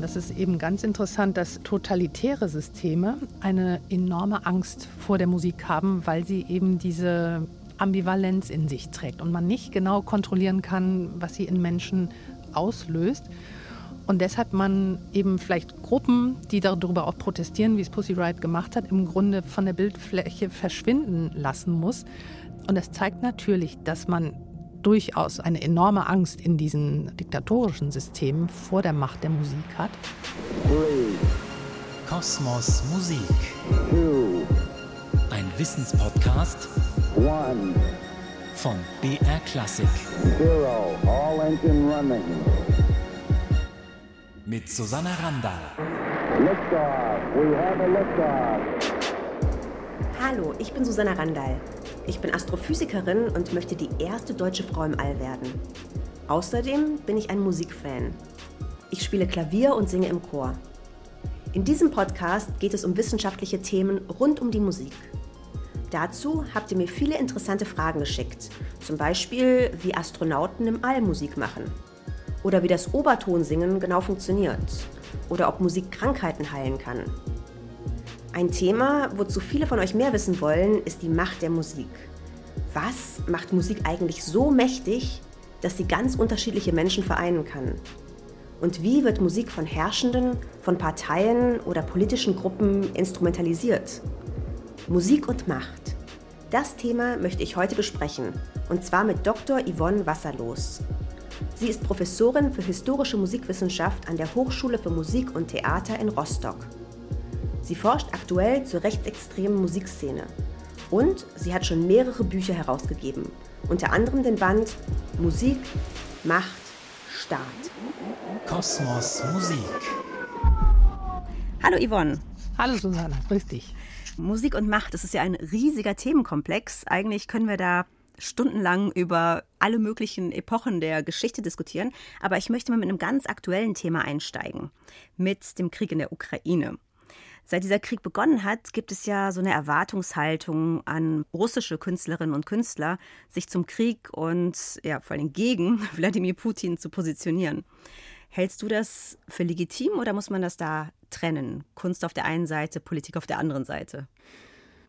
Das ist eben ganz interessant, dass totalitäre Systeme eine enorme Angst vor der Musik haben, weil sie eben diese Ambivalenz in sich trägt und man nicht genau kontrollieren kann, was sie in Menschen auslöst. Und deshalb man eben vielleicht Gruppen, die darüber auch protestieren, wie es Pussy Riot gemacht hat, im Grunde von der Bildfläche verschwinden lassen muss. Und es zeigt natürlich, dass man durchaus eine enorme Angst in diesen diktatorischen Systemen vor der Macht der Musik hat. Kosmos Musik. Ein Wissenspodcast von BR Classic. Zero. All engine running. Mit Susanna Randall. Liftoff. We have a liftoff. Hallo, ich bin Susanna Randall. Ich bin Astrophysikerin und möchte die erste deutsche Frau im All werden. Außerdem bin ich ein Musikfan. Ich spiele Klavier und singe im Chor. In diesem Podcast geht es um wissenschaftliche Themen rund um die Musik. Dazu habt ihr mir viele interessante Fragen geschickt, zum Beispiel wie Astronauten im All Musik machen oder wie das Obertonsingen genau funktioniert oder ob Musik Krankheiten heilen kann. Ein Thema, wozu viele von euch mehr wissen wollen, ist die Macht der Musik. Was macht Musik eigentlich so mächtig, dass sie ganz unterschiedliche Menschen vereinen kann? Und wie wird Musik von Herrschenden, von Parteien oder politischen Gruppen instrumentalisiert? Musik und Macht. Das Thema möchte ich heute besprechen, und zwar mit Dr. Yvonne Wasserlos. Sie ist Professorin für historische Musikwissenschaft an der Hochschule für Musik und Theater in Rostock. Sie forscht aktuell zur rechtsextremen Musikszene und sie hat schon mehrere Bücher herausgegeben, unter anderem den Band Musik, Macht, Staat. Kosmos Musik. Hallo Yvonne. Hallo Susanna, grüß dich. Musik und Macht, das ist ja ein riesiger Themenkomplex. Eigentlich können wir da stundenlang über alle möglichen Epochen der Geschichte diskutieren. Aber ich möchte mal mit einem ganz aktuellen Thema einsteigen, mit dem Krieg in der Ukraine. Seit dieser Krieg begonnen hat, gibt es ja so eine Erwartungshaltung an russische Künstlerinnen und Künstler, sich zum Krieg und ja, vor allem gegen Wladimir Putin zu positionieren. Hältst du das für legitim oder muss man das da trennen? Kunst auf der einen Seite, Politik auf der anderen Seite?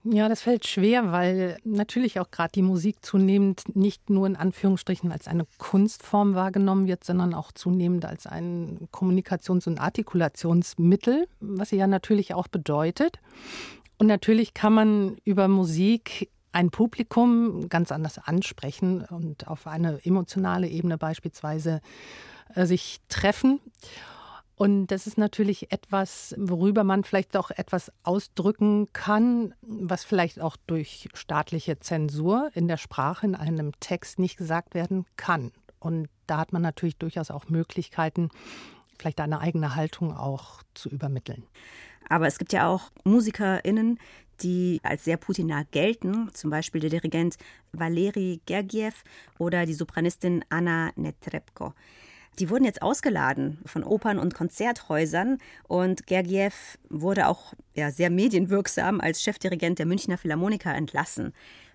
Ja, das fällt schwer, weil natürlich auch gerade die Musik zunehmend nicht nur in Anführungsstrichen als eine Kunstform wahrgenommen wird, sondern auch zunehmend als ein Kommunikations- und Artikulationsmittel, was sie ja natürlich auch bedeutet. Und natürlich kann man über Musik ein Publikum ganz anders ansprechen und auf eine emotionale Ebene beispielsweise äh, sich treffen. Und das ist natürlich etwas, worüber man vielleicht auch etwas ausdrücken kann, was vielleicht auch durch staatliche Zensur in der Sprache in einem Text nicht gesagt werden kann. Und da hat man natürlich durchaus auch Möglichkeiten, vielleicht eine eigene Haltung auch zu übermitteln. Aber es gibt ja auch MusikerInnen, die als sehr putinah gelten, zum Beispiel der Dirigent Valeri Gergiev oder die Sopranistin Anna Netrebko. Die wurden jetzt ausgeladen von Opern und Konzerthäusern und Gergiev wurde auch ja, sehr medienwirksam als Chefdirigent der Münchner Philharmoniker entlassen.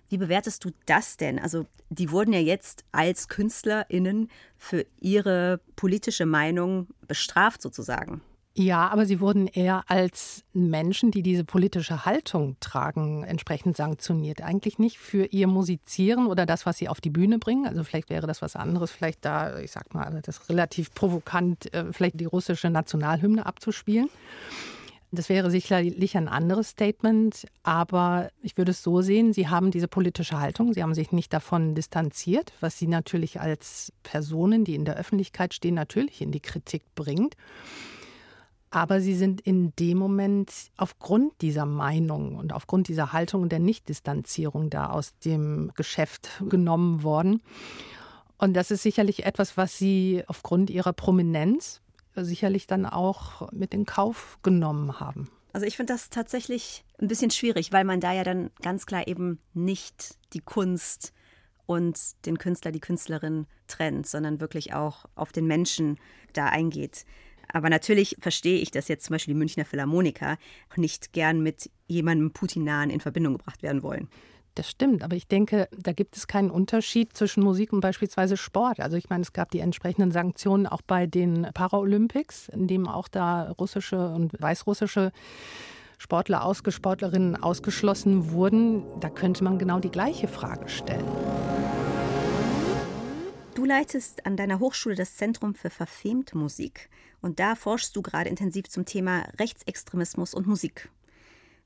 Wie bewertest du das denn? Also, die wurden ja jetzt als KünstlerInnen für ihre politische Meinung bestraft, sozusagen. Ja, aber sie wurden eher als Menschen, die diese politische Haltung tragen, entsprechend sanktioniert. Eigentlich nicht für ihr Musizieren oder das, was sie auf die Bühne bringen. Also vielleicht wäre das was anderes, vielleicht da, ich sag mal, das relativ provokant, äh, vielleicht die russische Nationalhymne abzuspielen. Das wäre sicherlich ein anderes Statement, aber ich würde es so sehen, Sie haben diese politische Haltung, Sie haben sich nicht davon distanziert, was Sie natürlich als Personen, die in der Öffentlichkeit stehen, natürlich in die Kritik bringt. Aber sie sind in dem Moment aufgrund dieser Meinung und aufgrund dieser Haltung und der Nichtdistanzierung da aus dem Geschäft genommen worden. Und das ist sicherlich etwas, was sie aufgrund ihrer Prominenz sicherlich dann auch mit in Kauf genommen haben. Also ich finde das tatsächlich ein bisschen schwierig, weil man da ja dann ganz klar eben nicht die Kunst und den Künstler, die Künstlerin trennt, sondern wirklich auch auf den Menschen da eingeht. Aber natürlich verstehe ich, dass jetzt zum Beispiel die Münchner Philharmoniker nicht gern mit jemandem Putinahen in Verbindung gebracht werden wollen. Das stimmt, aber ich denke, da gibt es keinen Unterschied zwischen Musik und beispielsweise Sport. Also ich meine, es gab die entsprechenden Sanktionen auch bei den Paralympics, in dem auch da russische und weißrussische Sportler, Ausgesportlerinnen ausgeschlossen wurden. Da könnte man genau die gleiche Frage stellen. Du leitest an deiner Hochschule das Zentrum für verfemt Musik und da forschst du gerade intensiv zum Thema Rechtsextremismus und Musik.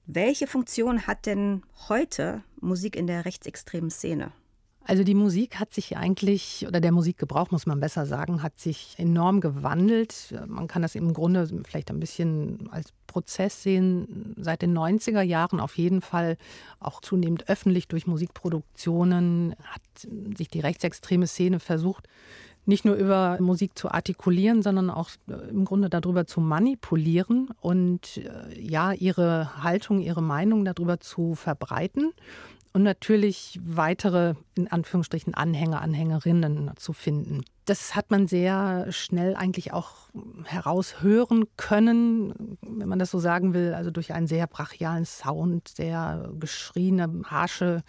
Welche Funktion hat denn heute Musik in der rechtsextremen Szene? Also die Musik hat sich eigentlich, oder der Musikgebrauch muss man besser sagen, hat sich enorm gewandelt. Man kann das im Grunde vielleicht ein bisschen als Prozess sehen. Seit den 90er Jahren auf jeden Fall auch zunehmend öffentlich durch Musikproduktionen hat sich die rechtsextreme Szene versucht, nicht nur über Musik zu artikulieren, sondern auch äh, im Grunde darüber zu manipulieren und äh, ja, ihre Haltung, ihre Meinung darüber zu verbreiten und natürlich weitere, in Anführungsstrichen, Anhänger, Anhängerinnen zu finden. Das hat man sehr schnell eigentlich auch heraushören können, wenn man das so sagen will, also durch einen sehr brachialen Sound, sehr geschrieene, harsche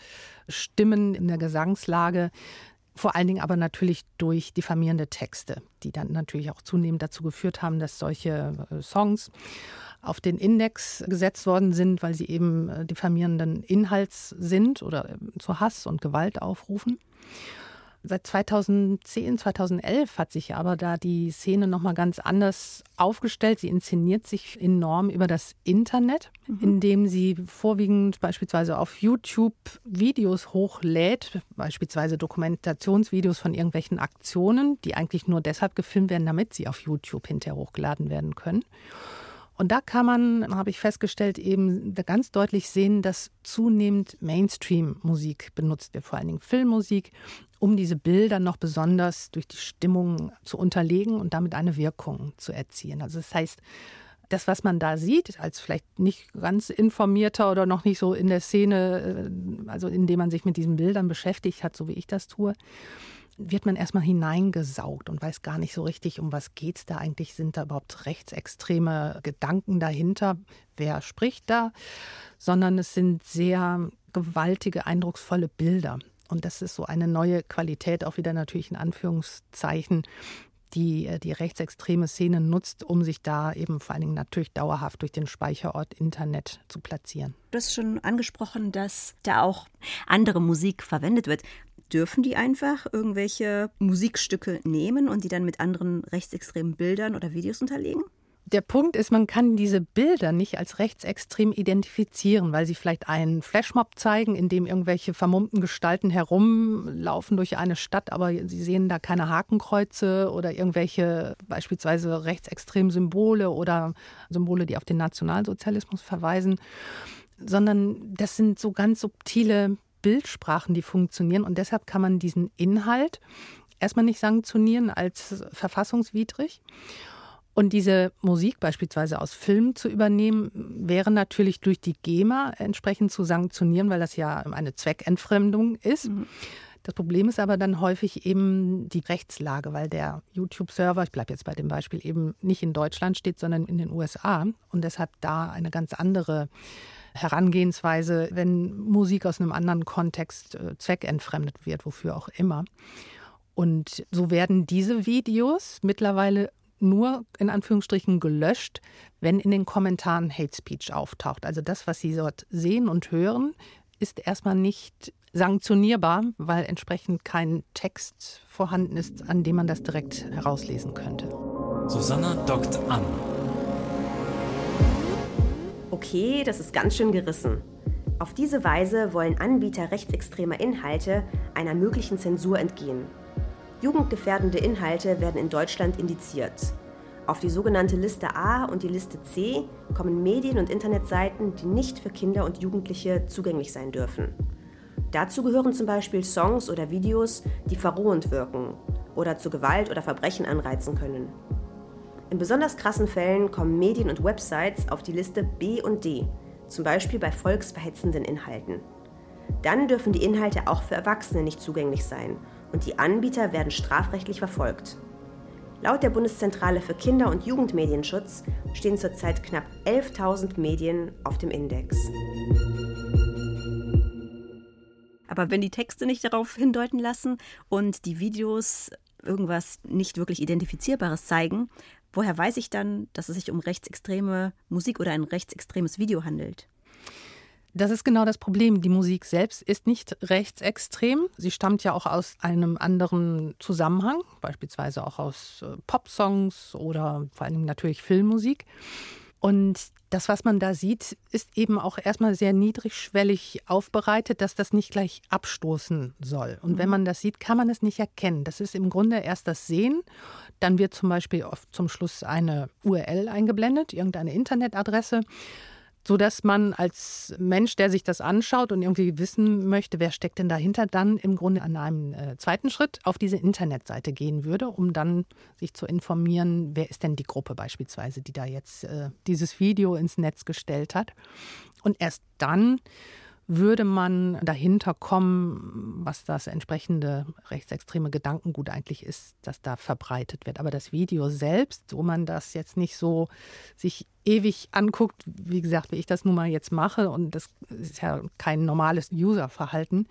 Stimmen in der Gesangslage. Vor allen Dingen aber natürlich durch diffamierende Texte, die dann natürlich auch zunehmend dazu geführt haben, dass solche äh, Songs auf den Index gesetzt worden sind, weil sie eben äh, diffamierenden Inhalts sind oder äh, zu Hass und Gewalt aufrufen. Seit 2010, 2011 hat sich aber da die Szene nochmal ganz anders aufgestellt. Sie inszeniert sich enorm über das Internet, mhm. indem sie vorwiegend beispielsweise auf YouTube Videos hochlädt, beispielsweise Dokumentationsvideos von irgendwelchen Aktionen, die eigentlich nur deshalb gefilmt werden, damit sie auf YouTube hinterher hochgeladen werden können. Und da kann man, habe ich festgestellt, eben ganz deutlich sehen, dass zunehmend Mainstream-Musik benutzt wird, vor allen Dingen Filmmusik, um diese Bilder noch besonders durch die Stimmung zu unterlegen und damit eine Wirkung zu erzielen. Also das heißt, das, was man da sieht, als vielleicht nicht ganz informierter oder noch nicht so in der Szene, äh, also indem man sich mit diesen Bildern beschäftigt hat, so wie ich das tue, wird man erstmal hineingesaugt und weiß gar nicht so richtig, um was geht es da eigentlich. Sind da überhaupt rechtsextreme Gedanken dahinter? Wer spricht da? Sondern es sind sehr gewaltige, eindrucksvolle Bilder. Und das ist so eine neue Qualität, auch wieder natürlich in Anführungszeichen, die äh, die rechtsextreme Szene nutzt, um sich da eben vor allen Dingen natürlich dauerhaft durch den Speicherort Internet zu platzieren. Du hast schon angesprochen, dass da auch andere Musik verwendet wird dürfen die einfach irgendwelche Musikstücke nehmen und die dann mit anderen rechtsextremen Bildern oder Videos unterlegen? Der Punkt ist, man kann diese Bilder nicht als rechtsextrem identifizieren, weil sie vielleicht einen Flashmob zeigen, in dem irgendwelche vermummten Gestalten herumlaufen durch eine Stadt, aber sie sehen da keine Hakenkreuze oder irgendwelche beispielsweise rechtsextremen Symbole oder Symbole, die auf den Nationalsozialismus verweisen, sondern das sind so ganz subtile Bildsprachen, die funktionieren. Und deshalb kann man diesen Inhalt erstmal nicht sanktionieren als verfassungswidrig. Und diese Musik beispielsweise aus Filmen zu übernehmen, wäre natürlich durch die GEMA entsprechend zu sanktionieren, weil das ja eine Zweckentfremdung ist. Mhm. Das Problem ist aber dann häufig eben die Rechtslage, weil der YouTube-Server, ich bleibe jetzt bei dem Beispiel, eben nicht in Deutschland steht, sondern in den USA und deshalb da eine ganz andere Herangehensweise, wenn Musik aus einem anderen Kontext äh, zweckentfremdet wird, wofür auch immer. Und so werden diese Videos mittlerweile nur in Anführungsstrichen gelöscht, wenn in den Kommentaren Hate Speech auftaucht. Also das, was Sie dort sehen und hören, ist erstmal nicht sanktionierbar, weil entsprechend kein Text vorhanden ist, an dem man das direkt herauslesen könnte. Susanna dockt an. Okay, das ist ganz schön gerissen. Auf diese Weise wollen Anbieter rechtsextremer Inhalte einer möglichen Zensur entgehen. Jugendgefährdende Inhalte werden in Deutschland indiziert. Auf die sogenannte Liste A und die Liste C kommen Medien- und Internetseiten, die nicht für Kinder und Jugendliche zugänglich sein dürfen. Dazu gehören zum Beispiel Songs oder Videos, die verrohend wirken oder zu Gewalt oder Verbrechen anreizen können. In besonders krassen Fällen kommen Medien und Websites auf die Liste B und D, zum Beispiel bei volksverhetzenden Inhalten. Dann dürfen die Inhalte auch für Erwachsene nicht zugänglich sein und die Anbieter werden strafrechtlich verfolgt. Laut der Bundeszentrale für Kinder- und Jugendmedienschutz stehen zurzeit knapp 11.000 Medien auf dem Index. Aber wenn die Texte nicht darauf hindeuten lassen und die Videos irgendwas nicht wirklich Identifizierbares zeigen, woher weiß ich dann, dass es sich um rechtsextreme Musik oder ein rechtsextremes Video handelt? Das ist genau das Problem. Die Musik selbst ist nicht rechtsextrem. Sie stammt ja auch aus einem anderen Zusammenhang, beispielsweise auch aus äh, Popsongs oder vor allem natürlich Filmmusik. Und das, was man da sieht, ist eben auch erstmal sehr niedrigschwellig aufbereitet, dass das nicht gleich abstoßen soll. Und wenn mhm. man das sieht, kann man es nicht erkennen. Das ist im Grunde erst das Sehen. Dann wird zum Beispiel oft zum Schluss eine URL eingeblendet, irgendeine Internetadresse so dass man als Mensch, der sich das anschaut und irgendwie wissen möchte, wer steckt denn dahinter, dann im Grunde an einem äh, zweiten Schritt auf diese Internetseite gehen würde, um dann sich zu informieren, wer ist denn die Gruppe beispielsweise, die da jetzt äh, dieses Video ins Netz gestellt hat. Und erst dann würde man dahinter kommen, was das entsprechende rechtsextreme Gedankengut eigentlich ist, das da verbreitet wird. Aber das Video selbst, wo man das jetzt nicht so sich ewig anguckt, wie gesagt, wie ich das nun mal jetzt mache, und das ist ja kein normales Userverhalten,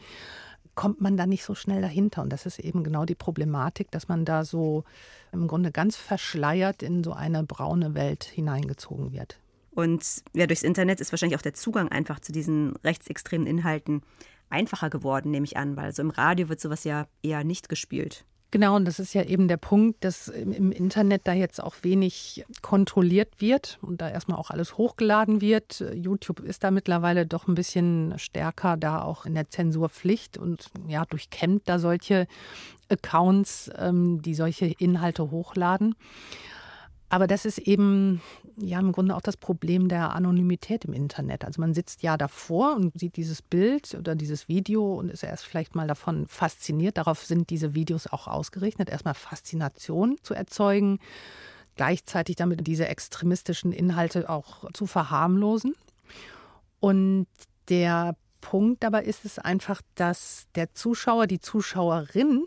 kommt man da nicht so schnell dahinter. Und das ist eben genau die Problematik, dass man da so im Grunde ganz verschleiert in so eine braune Welt hineingezogen wird. Und ja, durchs Internet ist wahrscheinlich auch der Zugang einfach zu diesen rechtsextremen Inhalten einfacher geworden, nehme ich an, weil so im Radio wird sowas ja eher nicht gespielt. Genau, und das ist ja eben der Punkt, dass im Internet da jetzt auch wenig kontrolliert wird und da erstmal auch alles hochgeladen wird. YouTube ist da mittlerweile doch ein bisschen stärker da auch in der Zensurpflicht und ja, durchkämmt da solche Accounts, ähm, die solche Inhalte hochladen. Aber das ist eben ja im Grunde auch das Problem der Anonymität im Internet. Also man sitzt ja davor und sieht dieses Bild oder dieses Video und ist erst vielleicht mal davon fasziniert. Darauf sind diese Videos auch ausgerichtet, erstmal Faszination zu erzeugen, gleichzeitig damit diese extremistischen Inhalte auch zu verharmlosen. Und der Punkt dabei ist es einfach, dass der Zuschauer, die Zuschauerin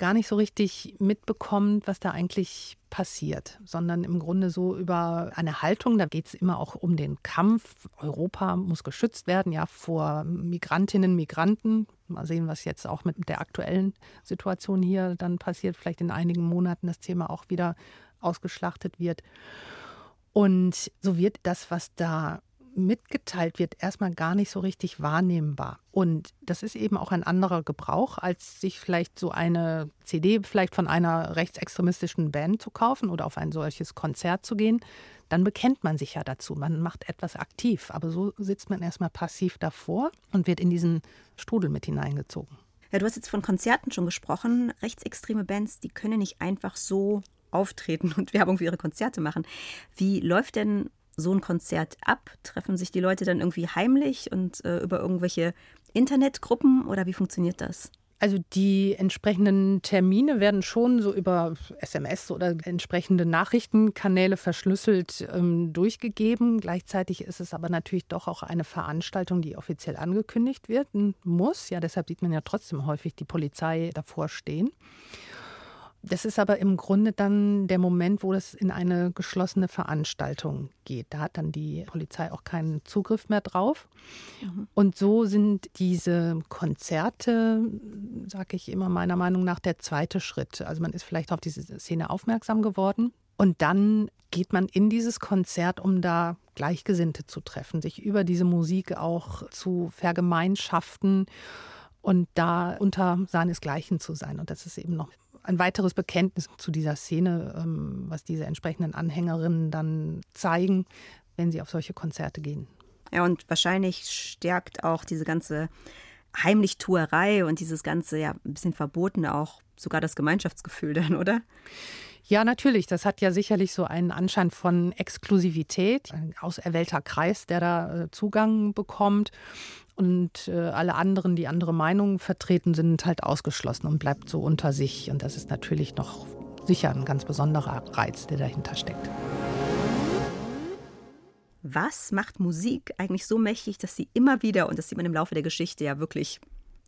gar nicht so richtig mitbekommt, was da eigentlich passiert, sondern im Grunde so über eine Haltung, da geht es immer auch um den Kampf. Europa muss geschützt werden, ja, vor Migrantinnen, Migranten. Mal sehen, was jetzt auch mit der aktuellen Situation hier dann passiert. Vielleicht in einigen Monaten das Thema auch wieder ausgeschlachtet wird. Und so wird das, was da mitgeteilt wird, erstmal gar nicht so richtig wahrnehmbar. Und das ist eben auch ein anderer Gebrauch, als sich vielleicht so eine CD vielleicht von einer rechtsextremistischen Band zu kaufen oder auf ein solches Konzert zu gehen. Dann bekennt man sich ja dazu, man macht etwas aktiv. Aber so sitzt man erstmal passiv davor und wird in diesen Strudel mit hineingezogen. Ja, du hast jetzt von Konzerten schon gesprochen. Rechtsextreme Bands, die können nicht einfach so auftreten und Werbung für ihre Konzerte machen. Wie läuft denn so ein Konzert ab? Treffen sich die Leute dann irgendwie heimlich und äh, über irgendwelche Internetgruppen oder wie funktioniert das? Also die entsprechenden Termine werden schon so über SMS oder entsprechende Nachrichtenkanäle verschlüsselt ähm, durchgegeben. Gleichzeitig ist es aber natürlich doch auch eine Veranstaltung, die offiziell angekündigt werden muss. Ja, deshalb sieht man ja trotzdem häufig die Polizei davor stehen. Das ist aber im Grunde dann der Moment, wo es in eine geschlossene Veranstaltung geht. Da hat dann die Polizei auch keinen Zugriff mehr drauf. Mhm. Und so sind diese Konzerte, sage ich immer meiner Meinung nach, der zweite Schritt. Also man ist vielleicht auf diese Szene aufmerksam geworden. Und dann geht man in dieses Konzert, um da Gleichgesinnte zu treffen, sich über diese Musik auch zu vergemeinschaften und da unter seinesgleichen zu sein. Und das ist eben noch ein weiteres Bekenntnis zu dieser Szene, ähm, was diese entsprechenden Anhängerinnen dann zeigen, wenn sie auf solche Konzerte gehen. Ja, und wahrscheinlich stärkt auch diese ganze Heimlichtuerei und dieses ganze, ja, ein bisschen Verbotene auch sogar das Gemeinschaftsgefühl dann, oder? Ja, natürlich. Das hat ja sicherlich so einen Anschein von Exklusivität, ein auserwählter Kreis, der da äh, Zugang bekommt und äh, alle anderen, die andere Meinungen vertreten, sind halt ausgeschlossen und bleibt so unter sich. Und das ist natürlich noch sicher ein ganz besonderer Reiz, der dahinter steckt. Was macht Musik eigentlich so mächtig, dass sie immer wieder, und das sieht man im Laufe der Geschichte ja wirklich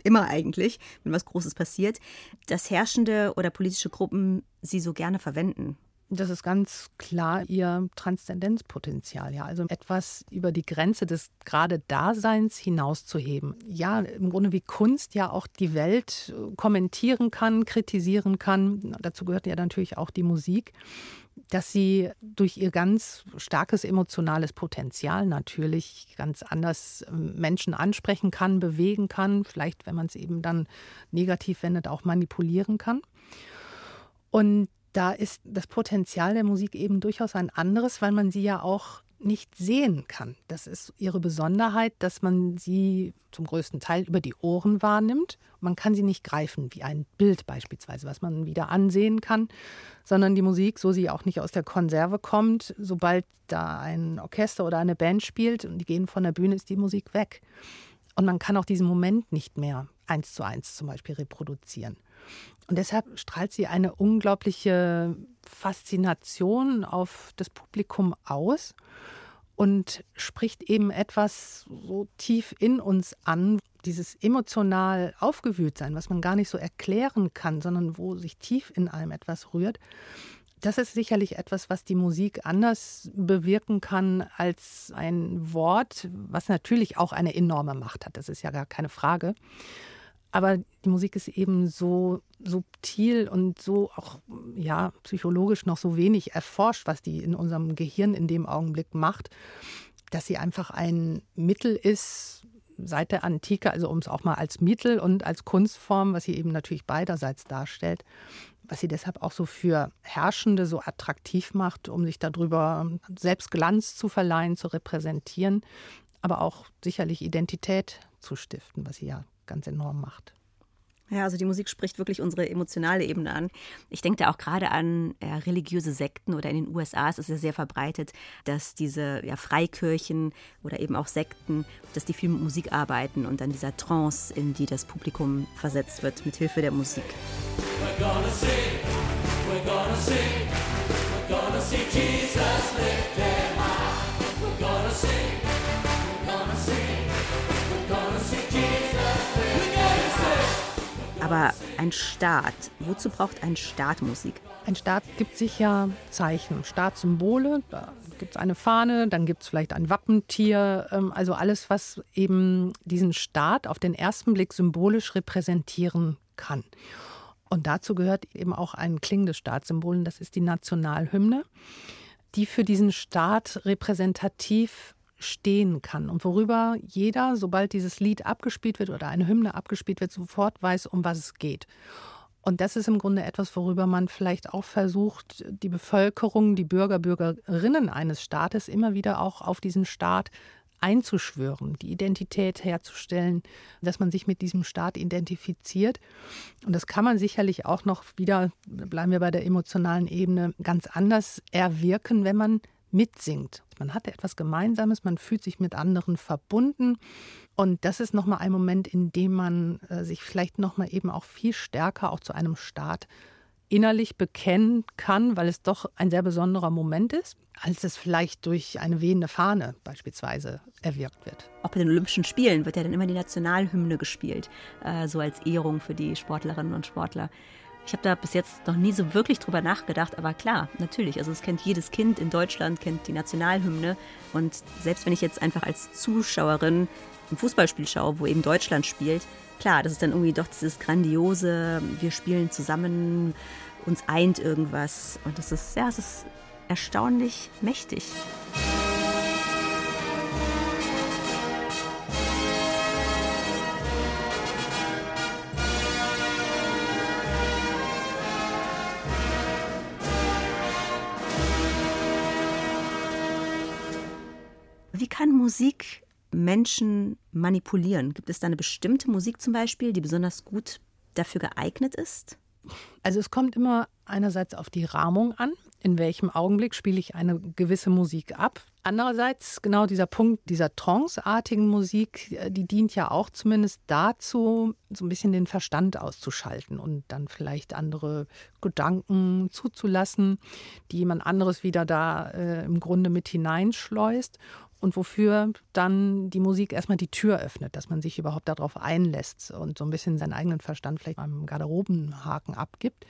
immer eigentlich, wenn was Großes passiert, dass herrschende oder politische Gruppen sie so gerne verwenden? Das ist ganz klar ihr Transzendenzpotenzial, ja. Also etwas über die Grenze des gerade Daseins hinauszuheben. Ja, im Grunde wie Kunst ja auch die Welt kommentieren kann, kritisieren kann. Dazu gehört ja natürlich auch die Musik dass sie durch ihr ganz starkes emotionales Potenzial natürlich ganz anders ähm, Menschen ansprechen kann, bewegen kann, vielleicht, wenn man es eben dann negativ wendet, auch manipulieren kann. Und da ist das Potenzial der Musik eben durchaus ein anderes, weil man sie ja auch nicht sehen kann. Das ist ihre Besonderheit, dass man sie zum größten Teil über die Ohren wahrnimmt. Man kann sie nicht greifen, wie ein Bild beispielsweise, was man wieder ansehen kann, sondern die Musik, so sie auch nicht aus der Konserve kommt, sobald da ein Orchester oder eine Band spielt und die gehen von der Bühne, ist die Musik weg. Und man kann auch diesen Moment nicht mehr eins zu eins zum Beispiel reproduzieren. Und deshalb strahlt sie eine unglaubliche Faszination auf das Publikum aus und spricht eben etwas so tief in uns an, dieses emotional aufgewühlt sein, was man gar nicht so erklären kann, sondern wo sich tief in einem etwas rührt. Das ist sicherlich etwas, was die Musik anders bewirken kann als ein Wort, was natürlich auch eine enorme Macht hat. Das ist ja gar keine Frage. Aber die Musik ist eben so subtil und so auch ja psychologisch noch so wenig erforscht, was die in unserem Gehirn in dem Augenblick macht, dass sie einfach ein Mittel ist seit der Antike, also um es auch mal als Mittel und als Kunstform, was sie eben natürlich beiderseits darstellt, was sie deshalb auch so für Herrschende so attraktiv macht, um sich darüber selbst Glanz zu verleihen, zu repräsentieren, aber auch sicherlich Identität zu stiften, was sie ja ganz enorm macht. Ja, also die Musik spricht wirklich unsere emotionale Ebene an. Ich denke da auch gerade an ja, religiöse Sekten oder in den USA ist es ja sehr verbreitet, dass diese ja, Freikirchen oder eben auch Sekten, dass die viel mit Musik arbeiten und dann dieser Trance, in die das Publikum versetzt wird, mit Hilfe der Musik. We're gonna sing, we're gonna sing, we're gonna see Jesus lifted Aber ein Staat, wozu braucht ein Staat Musik? Ein Staat gibt sich ja Zeichen, Staatssymbole. Da gibt es eine Fahne, dann gibt es vielleicht ein Wappentier. Ähm, also alles, was eben diesen Staat auf den ersten Blick symbolisch repräsentieren kann. Und dazu gehört eben auch ein klingendes Staatssymbol, das ist die Nationalhymne, die für diesen Staat repräsentativ stehen kann und worüber jeder, sobald dieses Lied abgespielt wird oder eine Hymne abgespielt wird, sofort weiß, um was es geht. Und das ist im Grunde etwas, worüber man vielleicht auch versucht, die Bevölkerung, die Bürger, Bürgerinnen eines Staates immer wieder auch auf diesen Staat einzuschwören, die Identität herzustellen, dass man sich mit diesem Staat identifiziert. Und das kann man sicherlich auch noch wieder, bleiben wir bei der emotionalen Ebene, ganz anders erwirken, wenn man mitsingt. Man hat etwas Gemeinsames, man fühlt sich mit anderen verbunden. Und das ist nochmal ein Moment, in dem man äh, sich vielleicht nochmal eben auch viel stärker auch zu einem Staat innerlich bekennen kann, weil es doch ein sehr besonderer Moment ist, als es vielleicht durch eine wehende Fahne beispielsweise erwirkt wird. Auch bei den Olympischen Spielen wird ja dann immer die Nationalhymne gespielt, äh, so als Ehrung für die Sportlerinnen und Sportler. Ich habe da bis jetzt noch nie so wirklich drüber nachgedacht, aber klar, natürlich. Also es kennt jedes Kind in Deutschland, kennt die Nationalhymne. Und selbst wenn ich jetzt einfach als Zuschauerin ein Fußballspiel schaue, wo eben Deutschland spielt, klar, das ist dann irgendwie doch dieses grandiose, wir spielen zusammen, uns eint irgendwas. Und das ist, ja, es ist erstaunlich mächtig. Musik Menschen manipulieren? Gibt es da eine bestimmte Musik zum Beispiel, die besonders gut dafür geeignet ist? Also es kommt immer einerseits auf die Rahmung an, in welchem Augenblick spiele ich eine gewisse Musik ab. Andererseits genau dieser Punkt dieser tranceartigen Musik, äh, die dient ja auch zumindest dazu, so ein bisschen den Verstand auszuschalten und dann vielleicht andere Gedanken zuzulassen, die jemand anderes wieder da äh, im Grunde mit hineinschleust und wofür dann die Musik erstmal die Tür öffnet, dass man sich überhaupt darauf einlässt und so ein bisschen seinen eigenen Verstand vielleicht am Garderobenhaken abgibt.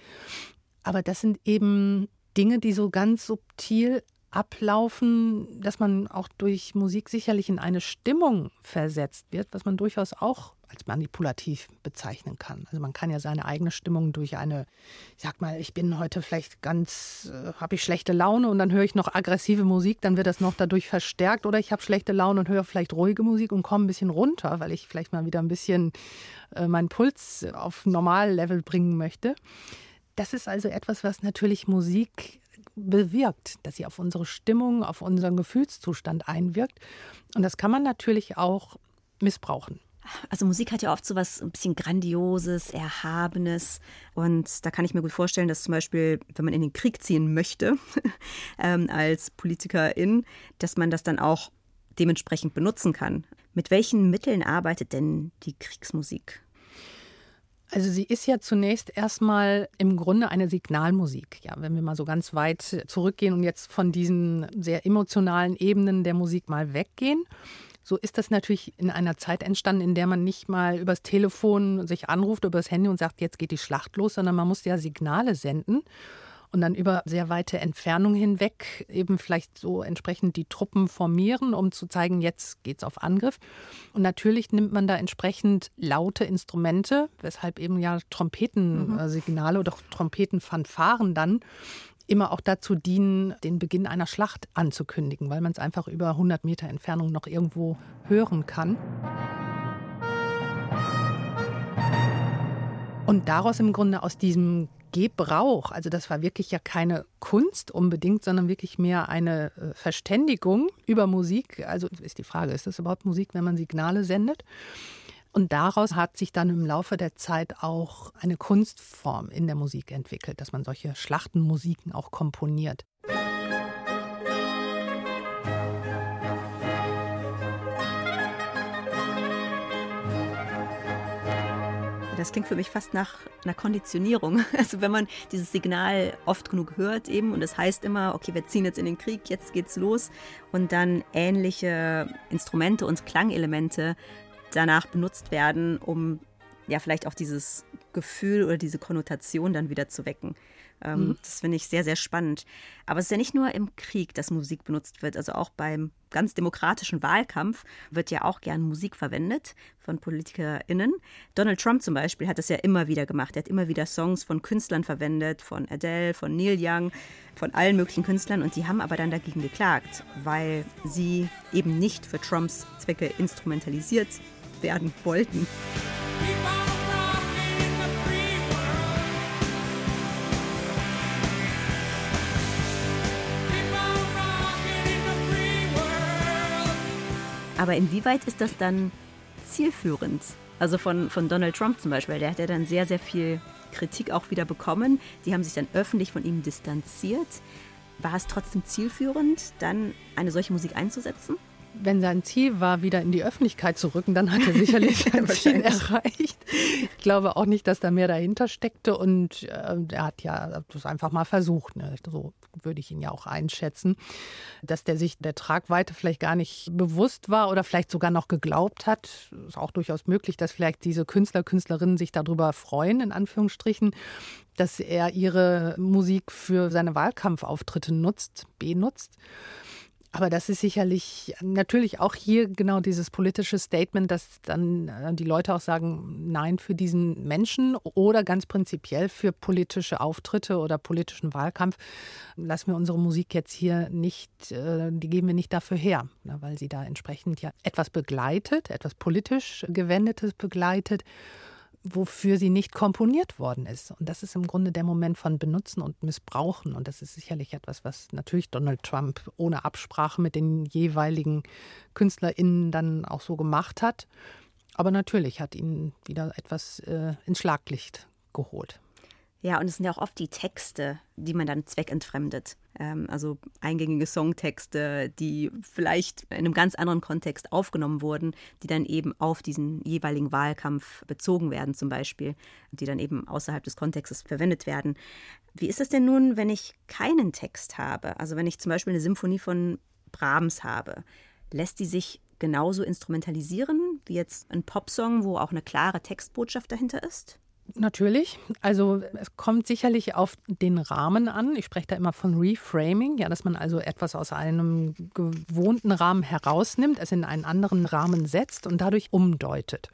Aber das sind eben Dinge, die so ganz subtil ablaufen, dass man auch durch Musik sicherlich in eine Stimmung versetzt wird, was man durchaus auch als manipulativ bezeichnen kann. Also man kann ja seine eigene Stimmung durch eine, ich sag mal, ich bin heute vielleicht ganz, äh, habe ich schlechte Laune und dann höre ich noch aggressive Musik, dann wird das noch dadurch verstärkt oder ich habe schlechte Laune und höre vielleicht ruhige Musik und komme ein bisschen runter, weil ich vielleicht mal wieder ein bisschen äh, meinen Puls auf Normallevel bringen möchte. Das ist also etwas, was natürlich Musik bewirkt, dass sie auf unsere Stimmung, auf unseren Gefühlszustand einwirkt. Und das kann man natürlich auch missbrauchen. Also Musik hat ja oft so was ein bisschen Grandioses, Erhabenes. Und da kann ich mir gut vorstellen, dass zum Beispiel, wenn man in den Krieg ziehen möchte, ähm, als Politikerin, dass man das dann auch dementsprechend benutzen kann. Mit welchen Mitteln arbeitet denn die Kriegsmusik? Also sie ist ja zunächst erstmal im Grunde eine Signalmusik. Ja, wenn wir mal so ganz weit zurückgehen und jetzt von diesen sehr emotionalen Ebenen der Musik mal weggehen, so ist das natürlich in einer Zeit entstanden, in der man nicht mal übers Telefon sich anruft, übers Handy und sagt, jetzt geht die Schlacht los, sondern man muss ja Signale senden und dann über sehr weite Entfernung hinweg eben vielleicht so entsprechend die Truppen formieren, um zu zeigen, jetzt geht's auf Angriff. Und natürlich nimmt man da entsprechend laute Instrumente, weshalb eben ja Trompetensignale mhm. oder Trompetenfanfaren dann immer auch dazu dienen, den Beginn einer Schlacht anzukündigen, weil man es einfach über 100 Meter Entfernung noch irgendwo hören kann. Und daraus im Grunde aus diesem Gebrauch. Also das war wirklich ja keine Kunst unbedingt, sondern wirklich mehr eine äh, Verständigung über Musik. Also ist die Frage, ist das überhaupt Musik, wenn man Signale sendet? Und daraus hat sich dann im Laufe der Zeit auch eine Kunstform in der Musik entwickelt, dass man solche Schlachtenmusiken auch komponiert. Das klingt für mich fast nach einer Konditionierung. Also wenn man dieses Signal oft genug hört eben und es das heißt immer, okay, wir ziehen jetzt in den Krieg, jetzt geht's los und dann ähnliche Instrumente und Klangelemente danach benutzt werden, um ja vielleicht auch dieses Gefühl oder diese Konnotation dann wieder zu wecken. Ähm, mhm. Das finde ich sehr, sehr spannend. Aber es ist ja nicht nur im Krieg, dass Musik benutzt wird. Also auch beim ganz demokratischen Wahlkampf wird ja auch gern Musik verwendet von PolitikerInnen. Donald Trump zum Beispiel hat das ja immer wieder gemacht. Er hat immer wieder Songs von Künstlern verwendet, von Adele, von Neil Young, von allen möglichen Künstlern. Und die haben aber dann dagegen geklagt, weil sie eben nicht für Trumps Zwecke instrumentalisiert werden wollten. Aber inwieweit ist das dann zielführend? Also von, von Donald Trump zum Beispiel, der hat ja dann sehr, sehr viel Kritik auch wieder bekommen. Die haben sich dann öffentlich von ihm distanziert. War es trotzdem zielführend, dann eine solche Musik einzusetzen? Wenn sein Ziel war, wieder in die Öffentlichkeit zu rücken, dann hat er sicherlich sein Ziel erreicht. Ich glaube auch nicht, dass da mehr dahinter steckte und äh, er hat ja das einfach mal versucht. Ne? So würde ich ihn ja auch einschätzen, dass der sich der Tragweite vielleicht gar nicht bewusst war oder vielleicht sogar noch geglaubt hat. Ist auch durchaus möglich, dass vielleicht diese Künstler, Künstlerinnen sich darüber freuen, in Anführungsstrichen, dass er ihre Musik für seine Wahlkampfauftritte nutzt, benutzt. Aber das ist sicherlich natürlich auch hier genau dieses politische Statement, dass dann äh, die Leute auch sagen, nein für diesen Menschen oder ganz prinzipiell für politische Auftritte oder politischen Wahlkampf. Lassen wir unsere Musik jetzt hier nicht, äh, die geben wir nicht dafür her, ne, weil sie da entsprechend ja etwas begleitet, etwas politisch gewendetes begleitet wofür sie nicht komponiert worden ist. Und das ist im Grunde der Moment von Benutzen und Missbrauchen. Und das ist sicherlich etwas, was natürlich Donald Trump ohne Absprache mit den jeweiligen KünstlerInnen dann auch so gemacht hat. Aber natürlich hat ihn wieder etwas äh, ins Schlaglicht geholt. Ja, und es sind ja auch oft die Texte, die man dann zweckentfremdet. Ähm, also eingängige Songtexte, die vielleicht in einem ganz anderen Kontext aufgenommen wurden, die dann eben auf diesen jeweiligen Wahlkampf bezogen werden, zum Beispiel, die dann eben außerhalb des Kontextes verwendet werden. Wie ist es denn nun, wenn ich keinen Text habe? Also wenn ich zum Beispiel eine Symphonie von Brahms habe, lässt die sich genauso instrumentalisieren wie jetzt ein Popsong, wo auch eine klare Textbotschaft dahinter ist? Natürlich. Also es kommt sicherlich auf den Rahmen an. Ich spreche da immer von Reframing, ja, dass man also etwas aus einem gewohnten Rahmen herausnimmt, es in einen anderen Rahmen setzt und dadurch umdeutet.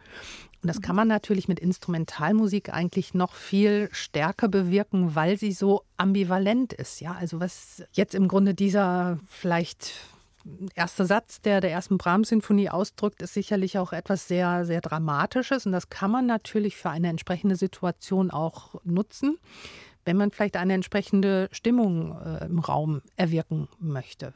Und das kann man natürlich mit Instrumentalmusik eigentlich noch viel stärker bewirken, weil sie so ambivalent ist. Ja, also was jetzt im Grunde dieser vielleicht erste Satz, der der ersten Brahms-Sinfonie ausdrückt, ist sicherlich auch etwas sehr, sehr Dramatisches. Und das kann man natürlich für eine entsprechende Situation auch nutzen, wenn man vielleicht eine entsprechende Stimmung äh, im Raum erwirken möchte.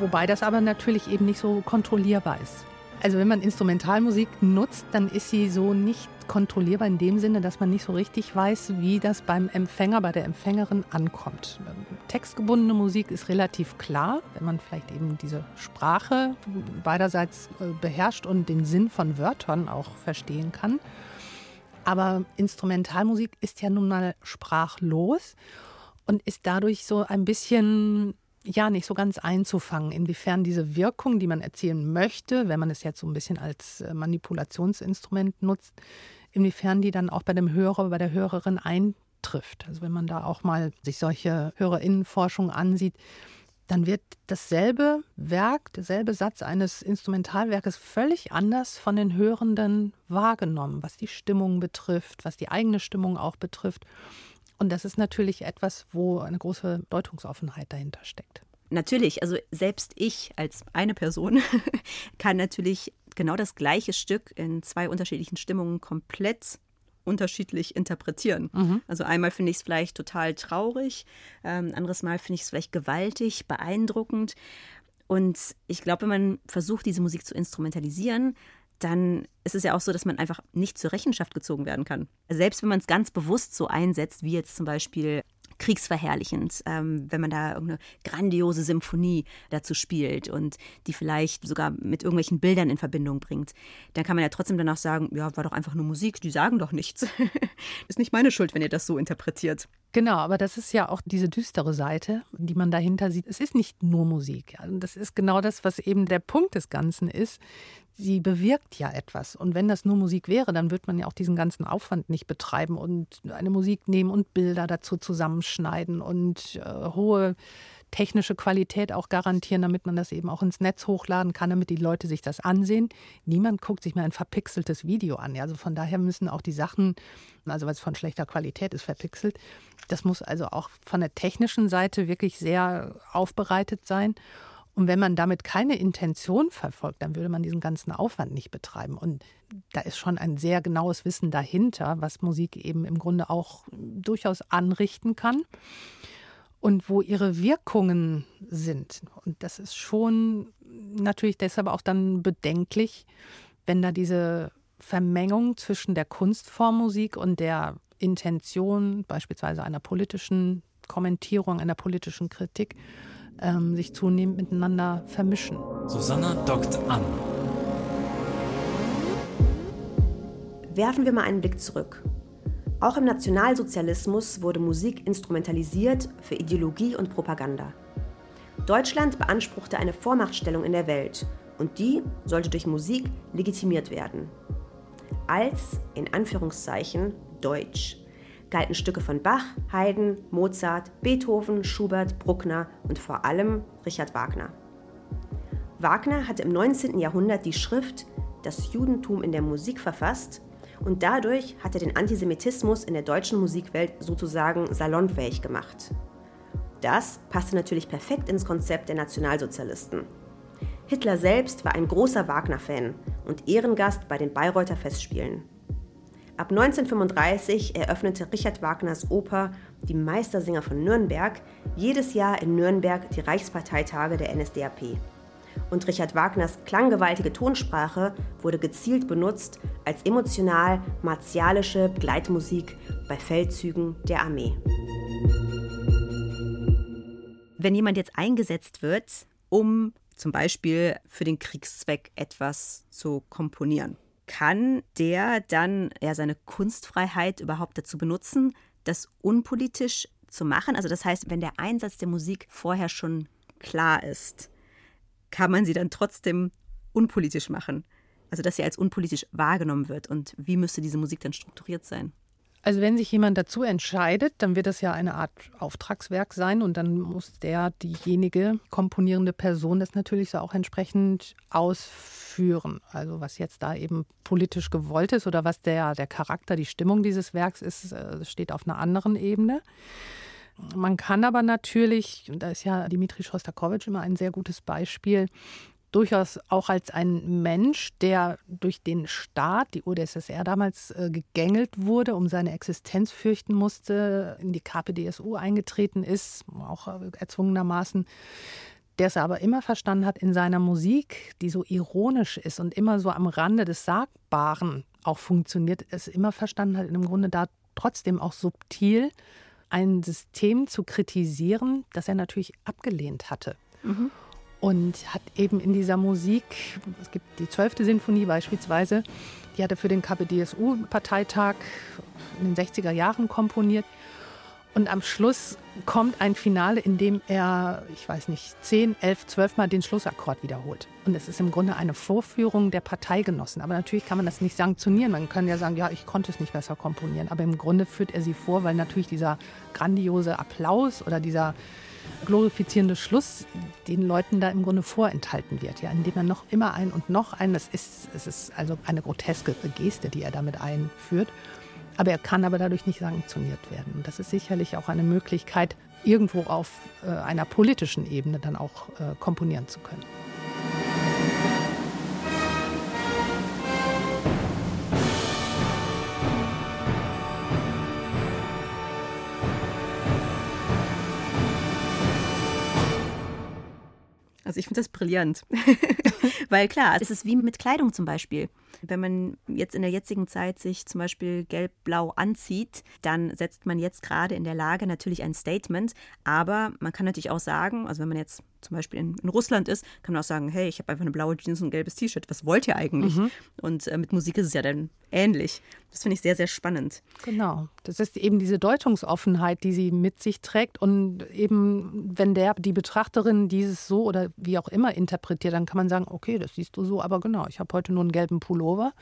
Wobei das aber natürlich eben nicht so kontrollierbar ist. Also wenn man Instrumentalmusik nutzt, dann ist sie so nicht kontrollierbar in dem Sinne, dass man nicht so richtig weiß, wie das beim Empfänger, bei der Empfängerin ankommt. Textgebundene Musik ist relativ klar, wenn man vielleicht eben diese Sprache beiderseits äh, beherrscht und den Sinn von Wörtern auch verstehen kann. Aber Instrumentalmusik ist ja nun mal sprachlos und ist dadurch so ein bisschen ja nicht so ganz einzufangen, inwiefern diese Wirkung, die man erzielen möchte, wenn man es jetzt so ein bisschen als äh, Manipulationsinstrument nutzt, inwiefern die dann auch bei dem Hörer, bei der Hörerin eintrifft. Also wenn man da auch mal sich solche Hörerinnenforschung ansieht, dann wird dasselbe Werk, derselbe Satz eines Instrumentalwerkes völlig anders von den Hörenden wahrgenommen, was die Stimmung betrifft, was die eigene Stimmung auch betrifft. Und das ist natürlich etwas, wo eine große Deutungsoffenheit dahinter steckt. Natürlich, also selbst ich als eine Person kann natürlich genau das gleiche Stück in zwei unterschiedlichen Stimmungen komplett unterschiedlich interpretieren. Mhm. Also einmal finde ich es vielleicht total traurig, ähm, anderes Mal finde ich es vielleicht gewaltig, beeindruckend. Und ich glaube, wenn man versucht, diese Musik zu instrumentalisieren, dann ist es ja auch so, dass man einfach nicht zur Rechenschaft gezogen werden kann. Selbst wenn man es ganz bewusst so einsetzt, wie jetzt zum Beispiel kriegsverherrlichend, ähm, wenn man da irgendeine grandiose Symphonie dazu spielt und die vielleicht sogar mit irgendwelchen Bildern in Verbindung bringt, dann kann man ja trotzdem danach sagen, ja, war doch einfach nur Musik, die sagen doch nichts. ist nicht meine Schuld, wenn ihr das so interpretiert. Genau, aber das ist ja auch diese düstere Seite, die man dahinter sieht. Es ist nicht nur Musik. Das ist genau das, was eben der Punkt des Ganzen ist. Sie bewirkt ja etwas. Und wenn das nur Musik wäre, dann würde man ja auch diesen ganzen Aufwand nicht betreiben und eine Musik nehmen und Bilder dazu zusammenschneiden und äh, hohe technische Qualität auch garantieren, damit man das eben auch ins Netz hochladen kann, damit die Leute sich das ansehen. Niemand guckt sich mal ein verpixeltes Video an. Also von daher müssen auch die Sachen, also was von schlechter Qualität ist, verpixelt. Das muss also auch von der technischen Seite wirklich sehr aufbereitet sein. Und wenn man damit keine Intention verfolgt, dann würde man diesen ganzen Aufwand nicht betreiben. Und da ist schon ein sehr genaues Wissen dahinter, was Musik eben im Grunde auch durchaus anrichten kann und wo ihre Wirkungen sind. Und das ist schon natürlich deshalb auch dann bedenklich, wenn da diese Vermengung zwischen der Kunstform Musik und der Intention beispielsweise einer politischen Kommentierung, einer politischen Kritik ähm, sich zunehmend miteinander vermischen. Susanna dockt an. Werfen wir mal einen Blick zurück. Auch im Nationalsozialismus wurde Musik instrumentalisiert für Ideologie und Propaganda. Deutschland beanspruchte eine Vormachtstellung in der Welt und die sollte durch Musik legitimiert werden. Als, in Anführungszeichen, Deutsch galten Stücke von Bach, Haydn, Mozart, Beethoven, Schubert, Bruckner und vor allem Richard Wagner. Wagner hatte im 19. Jahrhundert die Schrift Das Judentum in der Musik verfasst und dadurch hat er den Antisemitismus in der deutschen Musikwelt sozusagen salonfähig gemacht. Das passte natürlich perfekt ins Konzept der Nationalsozialisten. Hitler selbst war ein großer Wagner-Fan und Ehrengast bei den Bayreuther Festspielen. Ab 1935 eröffnete Richard Wagners Oper Die Meistersinger von Nürnberg jedes Jahr in Nürnberg die Reichsparteitage der NSDAP und Richard Wagners klanggewaltige Tonsprache wurde gezielt benutzt als emotional-martialische Begleitmusik bei Feldzügen der Armee. Wenn jemand jetzt eingesetzt wird, um zum Beispiel für den Kriegszweck etwas zu komponieren, kann der dann ja seine Kunstfreiheit überhaupt dazu benutzen, das unpolitisch zu machen? Also das heißt, wenn der Einsatz der Musik vorher schon klar ist, kann man sie dann trotzdem unpolitisch machen? Also, dass sie als unpolitisch wahrgenommen wird. Und wie müsste diese Musik dann strukturiert sein? Also wenn sich jemand dazu entscheidet, dann wird das ja eine Art Auftragswerk sein und dann muss der, diejenige komponierende Person das natürlich so auch entsprechend ausführen. Also was jetzt da eben politisch gewollt ist oder was der, der Charakter, die Stimmung dieses Werks ist, äh, steht auf einer anderen Ebene. Man kann aber natürlich, und da ist ja Dimitri Schostakowitsch immer ein sehr gutes Beispiel, durchaus auch als ein Mensch, der durch den Staat, die UdSSR damals äh, gegängelt wurde, um seine Existenz fürchten musste, in die KPDSU eingetreten ist, auch äh, erzwungenermaßen, der es aber immer verstanden hat in seiner Musik, die so ironisch ist und immer so am Rande des Sagbaren auch funktioniert, es immer verstanden hat, im Grunde da trotzdem auch subtil ein System zu kritisieren, das er natürlich abgelehnt hatte. Mhm und hat eben in dieser Musik, es gibt die zwölfte Sinfonie beispielsweise, die hat er für den KPDSU-Parteitag in den 60er Jahren komponiert. Und am Schluss kommt ein Finale, in dem er, ich weiß nicht, zehn, elf, zwölf Mal den Schlussakkord wiederholt. Und es ist im Grunde eine Vorführung der Parteigenossen. Aber natürlich kann man das nicht sanktionieren. Man kann ja sagen, ja, ich konnte es nicht besser komponieren. Aber im Grunde führt er sie vor, weil natürlich dieser grandiose Applaus oder dieser glorifizierende Schluss den Leuten da im Grunde vorenthalten wird, ja, indem er noch immer ein und noch ein, das ist, es ist also eine groteske Geste, die er damit einführt. Aber er kann aber dadurch nicht sanktioniert werden. Und das ist sicherlich auch eine Möglichkeit, irgendwo auf äh, einer politischen Ebene dann auch äh, komponieren zu können. Also ich finde das brillant. Weil klar, es ist wie mit Kleidung zum Beispiel. Wenn man jetzt in der jetzigen Zeit sich zum Beispiel gelb-blau anzieht, dann setzt man jetzt gerade in der Lage natürlich ein Statement. Aber man kann natürlich auch sagen, also wenn man jetzt zum Beispiel in, in, Russland ist, kann man auch sagen, hey, ich habe einfach eine blaue Jeans und ein gelbes T-Shirt. Was wollt ihr eigentlich? Mhm. Und äh, mit Musik ist es ja dann ähnlich. Das finde ich sehr, sehr spannend. Genau. Das ist eben diese Deutungsoffenheit, die sie mit sich trägt. Und eben, wenn der, die Betrachterin dieses so oder wie auch immer interpretiert, dann kann man sagen, okay, das siehst du so, aber genau, ich habe heute nur einen gelben Pullover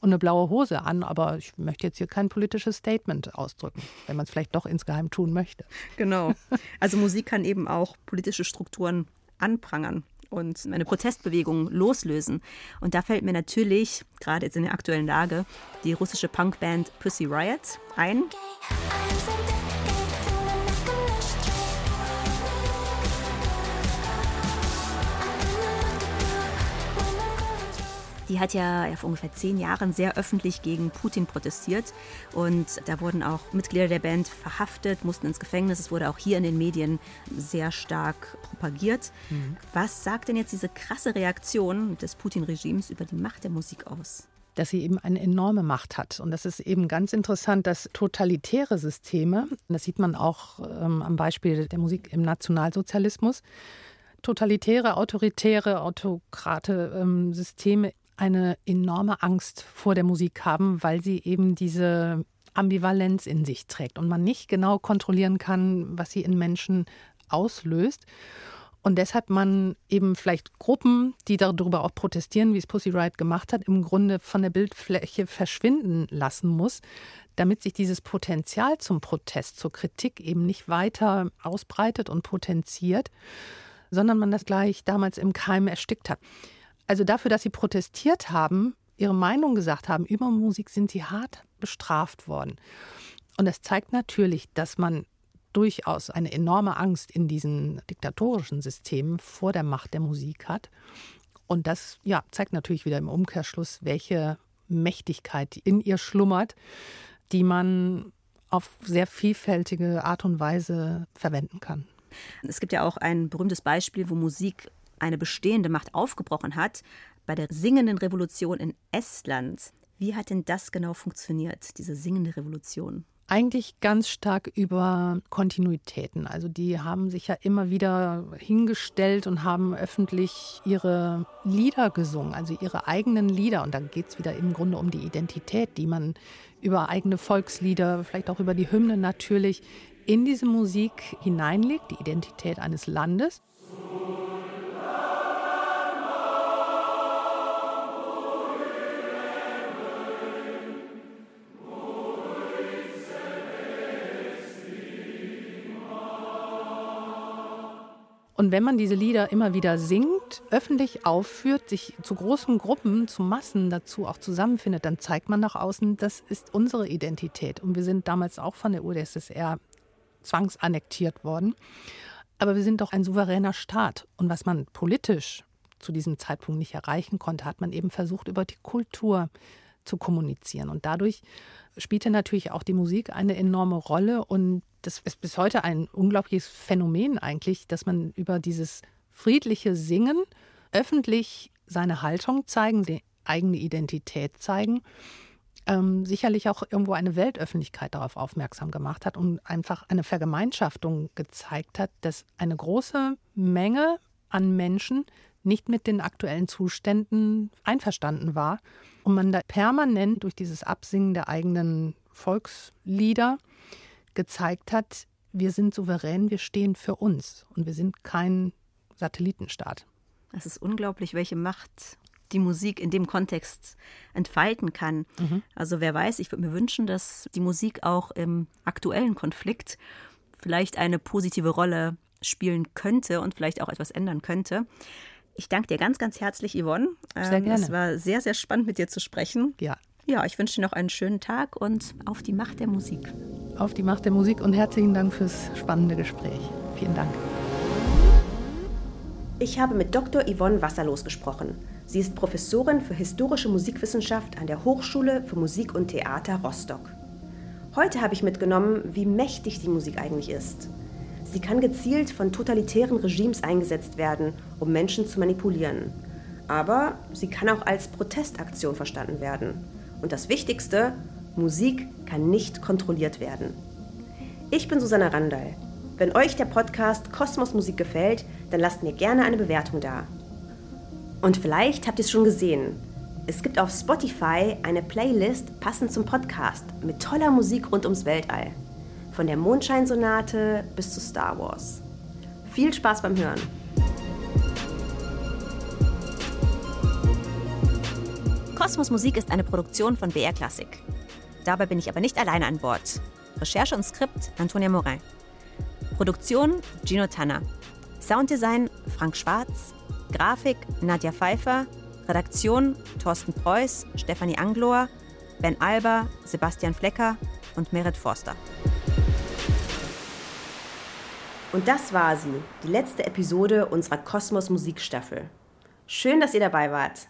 und eine blaue Hose an, aber ich möchte jetzt hier kein politisches Statement ausdrücken, wenn man es vielleicht doch insgeheim tun möchte. Genau. Also Musik kann eben auch politische Strukturen anprangern und eine Protestbewegung loslösen. Und da fällt mir natürlich, gerade jetzt in der aktuellen Lage, die russische Punkband Pussy Riot ein. Die hat ja vor ungefähr zehn Jahren sehr öffentlich gegen Putin protestiert. Und da wurden auch Mitglieder der Band verhaftet, mussten ins Gefängnis. Es wurde auch hier in den Medien sehr stark propagiert. Mhm. Was sagt denn jetzt diese krasse Reaktion des Putin-Regimes über die Macht der Musik aus? dass sie eben eine enorme Macht hat. Und das ist eben ganz interessant, dass totalitäre Systeme, das sieht man auch ähm, am Beispiel der Musik im Nationalsozialismus, totalitäre, autoritäre, autokrate ähm, Systeme eine enorme Angst vor der Musik haben, weil sie eben diese Ambivalenz in sich trägt und man nicht genau kontrollieren kann, was sie in Menschen auslöst. Und deshalb man eben vielleicht Gruppen, die darüber auch protestieren, wie es Pussy Riot gemacht hat, im Grunde von der Bildfläche verschwinden lassen muss, damit sich dieses Potenzial zum Protest, zur Kritik eben nicht weiter ausbreitet und potenziert, sondern man das gleich damals im Keim erstickt hat. Also dafür, dass sie protestiert haben, ihre Meinung gesagt haben über Musik, sind sie hart bestraft worden. Und das zeigt natürlich, dass man durchaus eine enorme Angst in diesen diktatorischen Systemen vor der Macht der Musik hat. Und das ja, zeigt natürlich wieder im Umkehrschluss, welche Mächtigkeit in ihr schlummert, die man auf sehr vielfältige Art und Weise verwenden kann. Es gibt ja auch ein berühmtes Beispiel, wo Musik eine bestehende Macht aufgebrochen hat, bei der singenden Revolution in Estland. Wie hat denn das genau funktioniert, diese singende Revolution? Eigentlich ganz stark über Kontinuitäten. Also die haben sich ja immer wieder hingestellt und haben öffentlich ihre Lieder gesungen, also ihre eigenen Lieder. Und dann geht es wieder im Grunde um die Identität, die man über eigene Volkslieder, vielleicht auch über die Hymne natürlich, in diese Musik hineinlegt, die Identität eines Landes. Und wenn man diese Lieder immer wieder singt, öffentlich aufführt, sich zu großen Gruppen, zu Massen dazu auch zusammenfindet, dann zeigt man nach außen, das ist unsere Identität. Und wir sind damals auch von der UdSSR zwangsannektiert worden. Aber wir sind doch ein souveräner Staat. Und was man politisch zu diesem Zeitpunkt nicht erreichen konnte, hat man eben versucht, über die Kultur zu kommunizieren. Und dadurch spielte natürlich auch die Musik eine enorme Rolle. Und das ist bis heute ein unglaubliches Phänomen eigentlich, dass man über dieses friedliche Singen öffentlich seine Haltung zeigen, die eigene Identität zeigen, ähm, sicherlich auch irgendwo eine Weltöffentlichkeit darauf aufmerksam gemacht hat und einfach eine Vergemeinschaftung gezeigt hat, dass eine große Menge an Menschen nicht mit den aktuellen Zuständen einverstanden war und man da permanent durch dieses Absingen der eigenen Volkslieder gezeigt hat, wir sind souverän, wir stehen für uns und wir sind kein Satellitenstaat. Es ist unglaublich, welche Macht die Musik in dem Kontext entfalten kann. Mhm. Also wer weiß, ich würde mir wünschen, dass die Musik auch im aktuellen Konflikt vielleicht eine positive Rolle spielen könnte und vielleicht auch etwas ändern könnte. Ich danke dir ganz, ganz herzlich, Yvonne. Sehr ähm, gerne. Es war sehr, sehr spannend, mit dir zu sprechen. Ja. Ja, ich wünsche dir noch einen schönen Tag und auf die Macht der Musik. Auf die Macht der Musik und herzlichen Dank fürs spannende Gespräch. Vielen Dank. Ich habe mit Dr. Yvonne Wasserlos gesprochen. Sie ist Professorin für historische Musikwissenschaft an der Hochschule für Musik und Theater Rostock. Heute habe ich mitgenommen, wie mächtig die Musik eigentlich ist. Sie kann gezielt von totalitären Regimes eingesetzt werden, um Menschen zu manipulieren. Aber sie kann auch als Protestaktion verstanden werden. Und das Wichtigste, Musik kann nicht kontrolliert werden. Ich bin Susanna Randall. Wenn euch der Podcast Kosmos Musik gefällt, dann lasst mir gerne eine Bewertung da. Und vielleicht habt ihr es schon gesehen. Es gibt auf Spotify eine Playlist passend zum Podcast mit toller Musik rund ums Weltall. Von der Mondscheinsonate bis zu Star Wars. Viel Spaß beim Hören. Kosmos Musik ist eine Produktion von BR Classic. Dabei bin ich aber nicht alleine an Bord. Recherche und Skript Antonia Morin. Produktion Gino Tanner. Sounddesign Frank Schwarz. Grafik Nadja Pfeiffer. Redaktion Thorsten Preuß, Stefanie Anglohr, Ben Alber, Sebastian Flecker und Merit Forster. Und das war sie, die letzte Episode unserer Kosmos Musikstaffel. Schön, dass ihr dabei wart.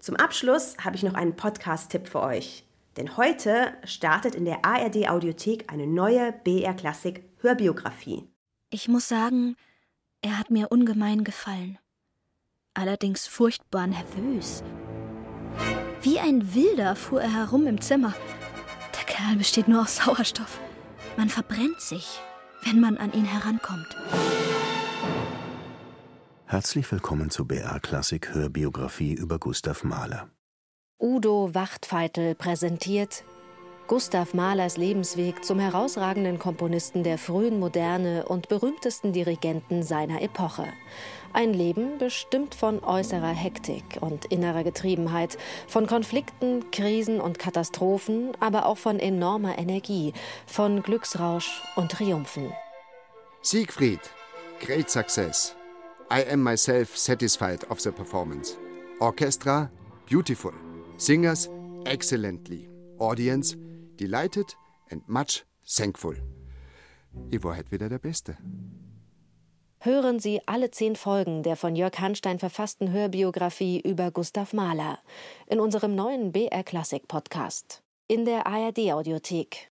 Zum Abschluss habe ich noch einen Podcast-Tipp für euch. Denn heute startet in der ARD Audiothek eine neue BR Klassik Hörbiografie. Ich muss sagen, er hat mir ungemein gefallen. Allerdings furchtbar nervös. Wie ein Wilder fuhr er herum im Zimmer. Der Kerl besteht nur aus Sauerstoff. Man verbrennt sich wenn man an ihn herankommt. Herzlich willkommen zu BR Klassik Hörbiografie über Gustav Mahler. Udo Wachtfeitel präsentiert Gustav Mahlers Lebensweg zum herausragenden Komponisten der frühen Moderne und berühmtesten Dirigenten seiner Epoche. Ein Leben bestimmt von äußerer Hektik und innerer Getriebenheit, von Konflikten, Krisen und Katastrophen, aber auch von enormer Energie, von Glücksrausch und Triumphen. Siegfried, great success. I am myself satisfied of the performance. Orchestra, beautiful. Singers, excellently. Audience, delighted and much thankful. Ihr wart wieder der Beste. Hören Sie alle zehn Folgen der von Jörg Hanstein verfassten Hörbiografie über Gustav Mahler in unserem neuen BR Klassik Podcast in der ARD Audiothek